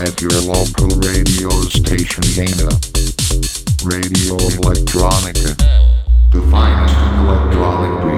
At your local radio station Dana. Radio Electronica. In electronic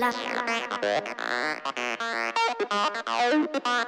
la la la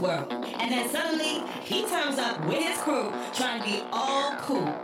world. And then suddenly he turns up with his crew trying to be all cool.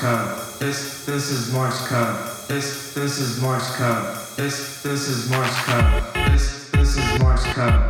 This this is March come. This this is March come. This this is March come. This this is March come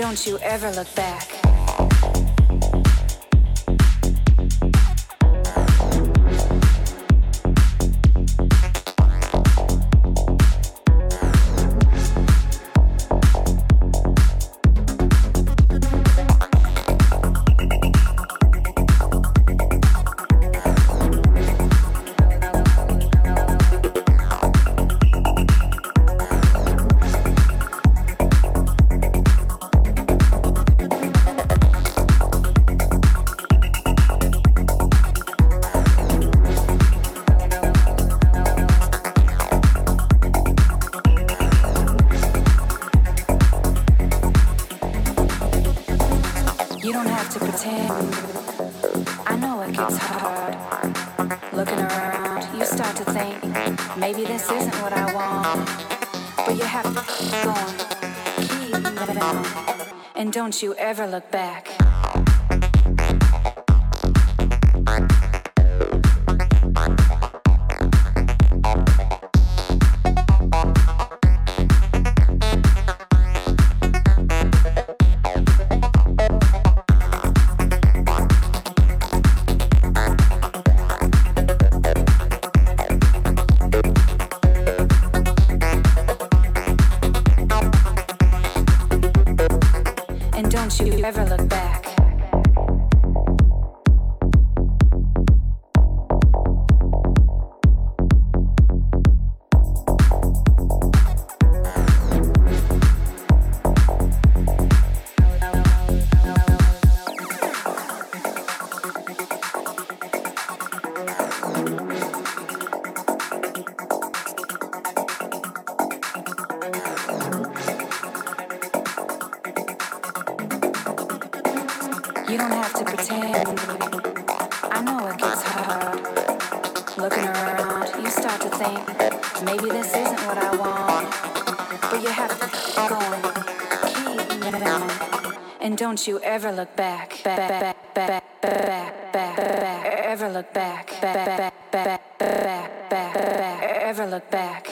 don't you ever look back. don't you ever look back. Don't you ever look back, back, back, back, back, back, back, ever look back, back, back, back, back, back, ever look back.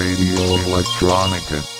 Radio Electronica.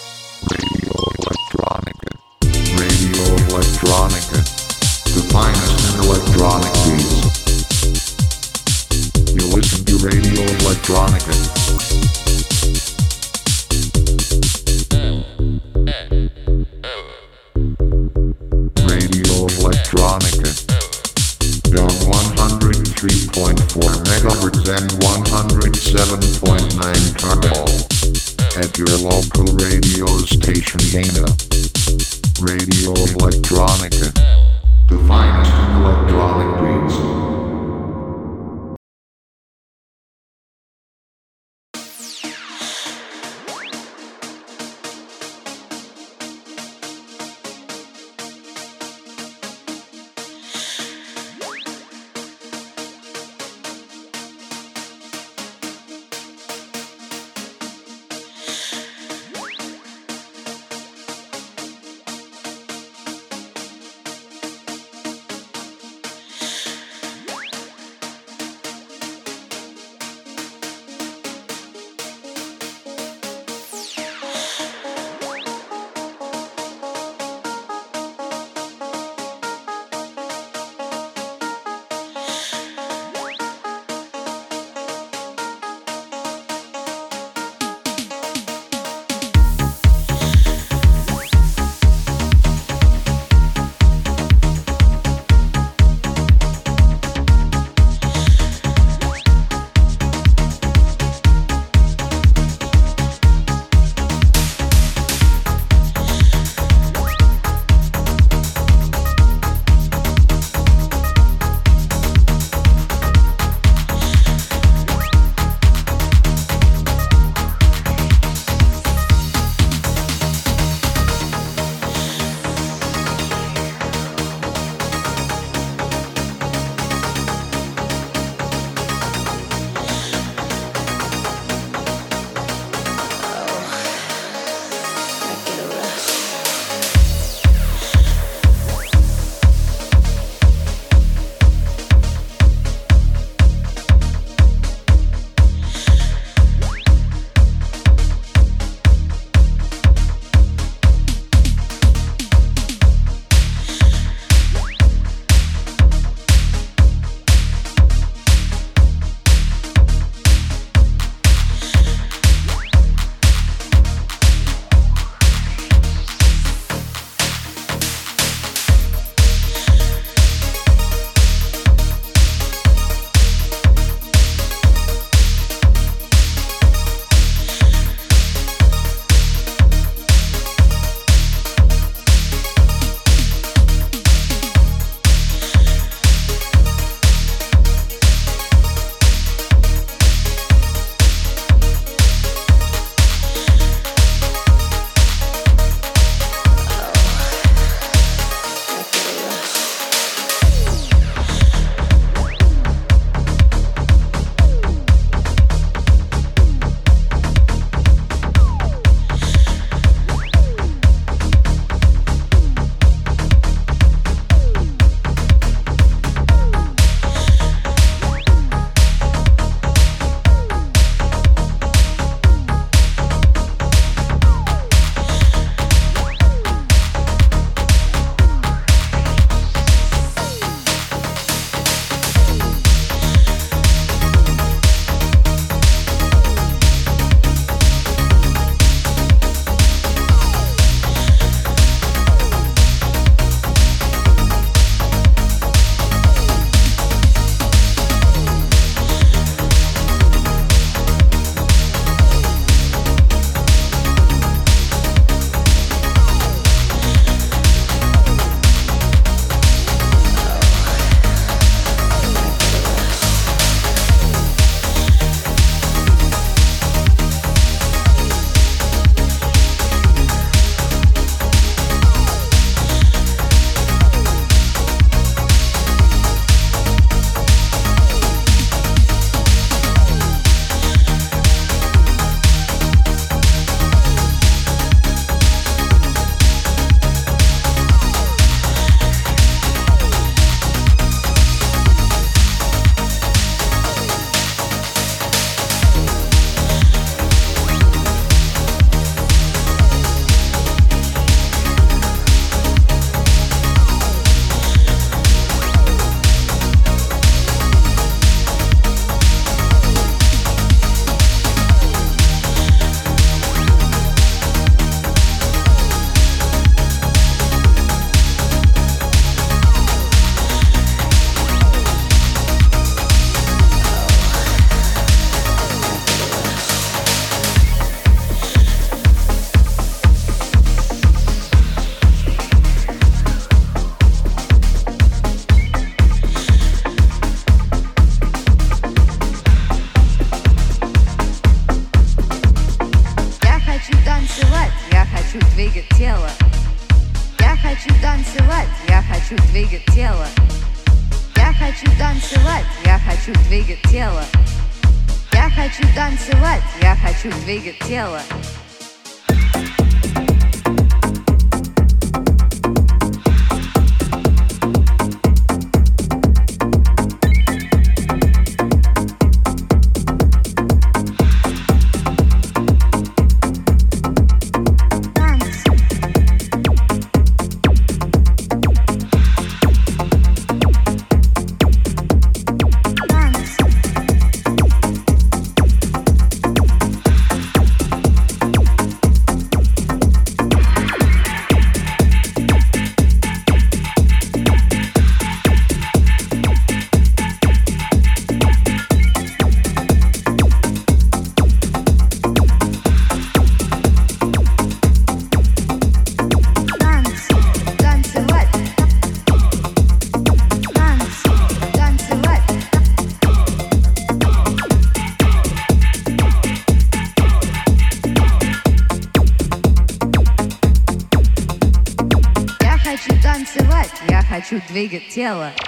Yeah.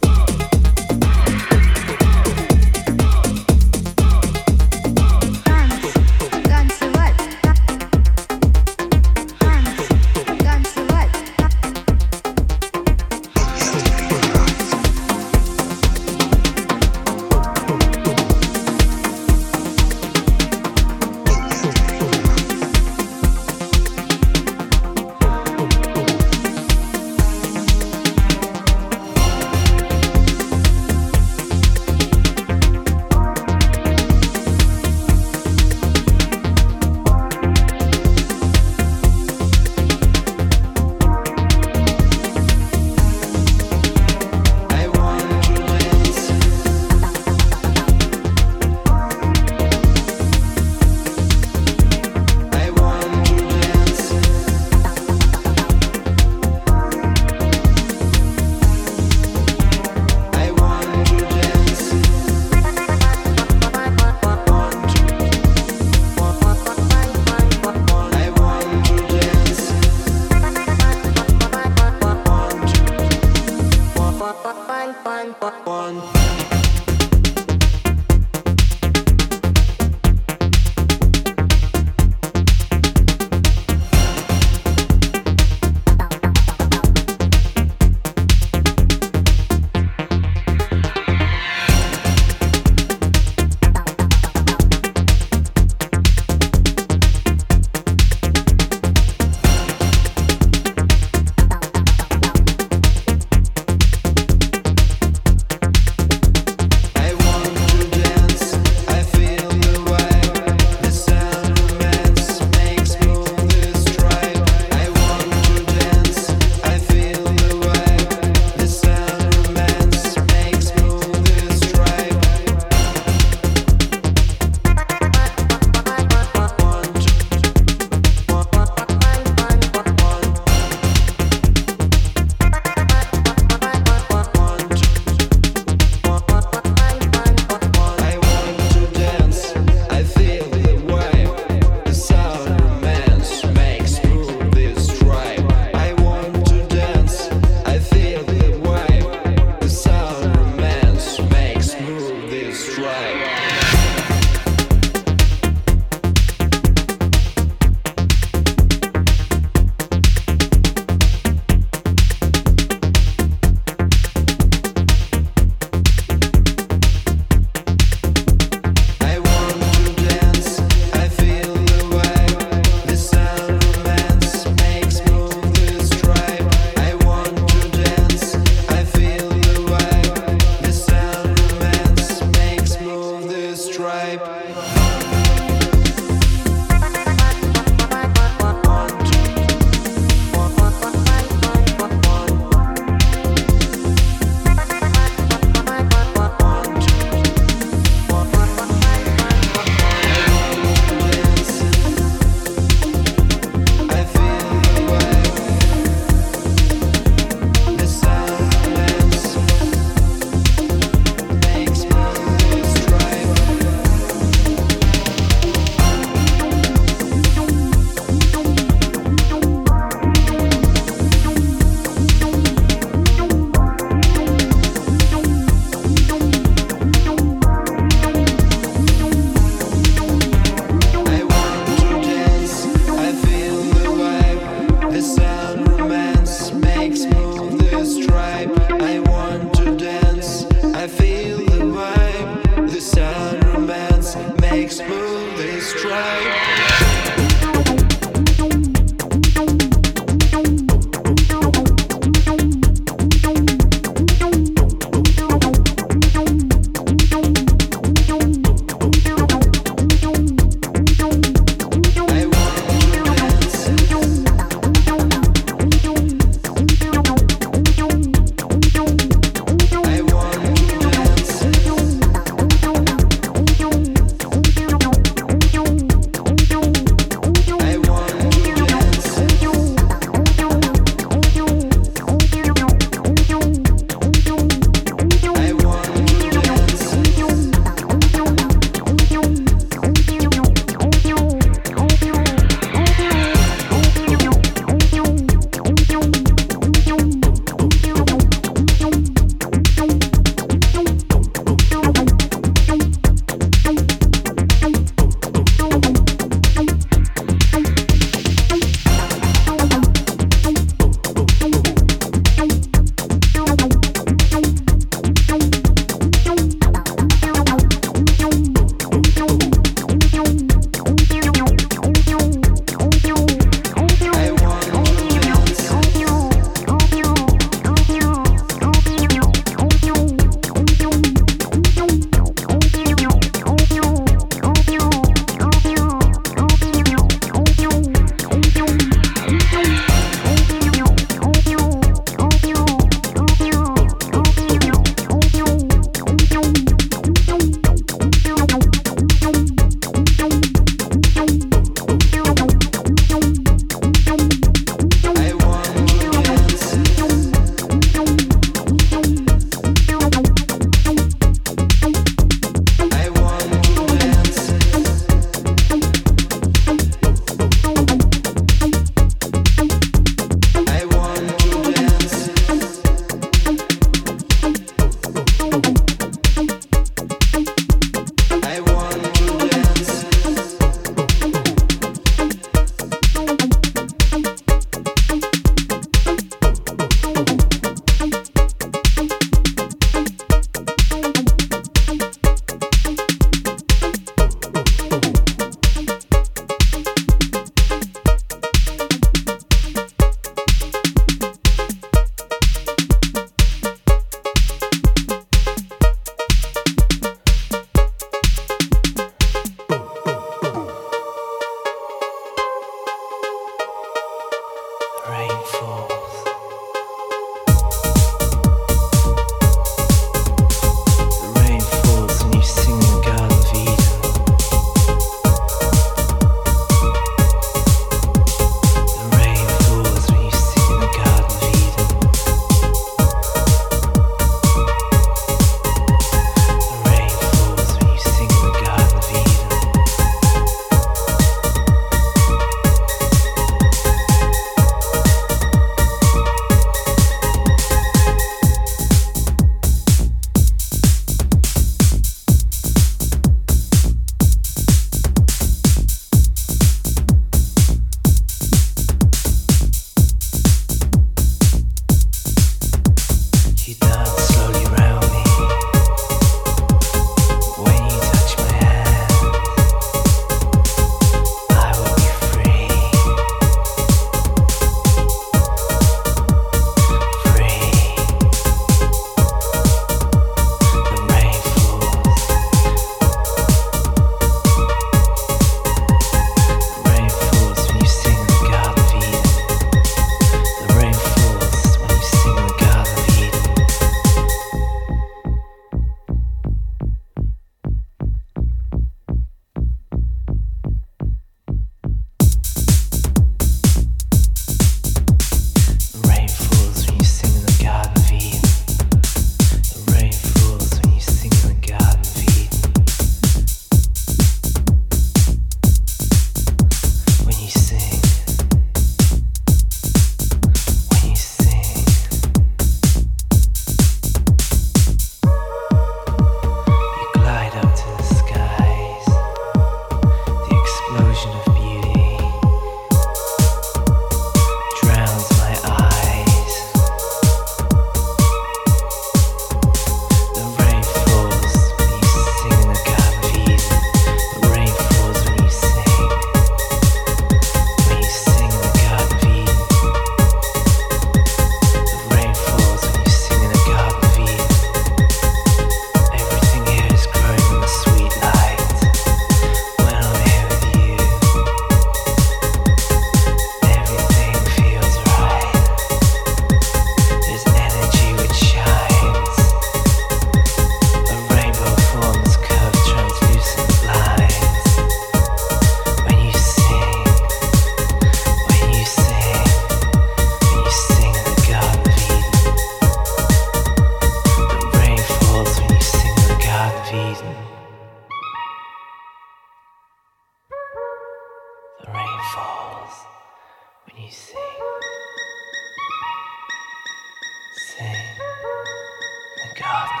Thank God.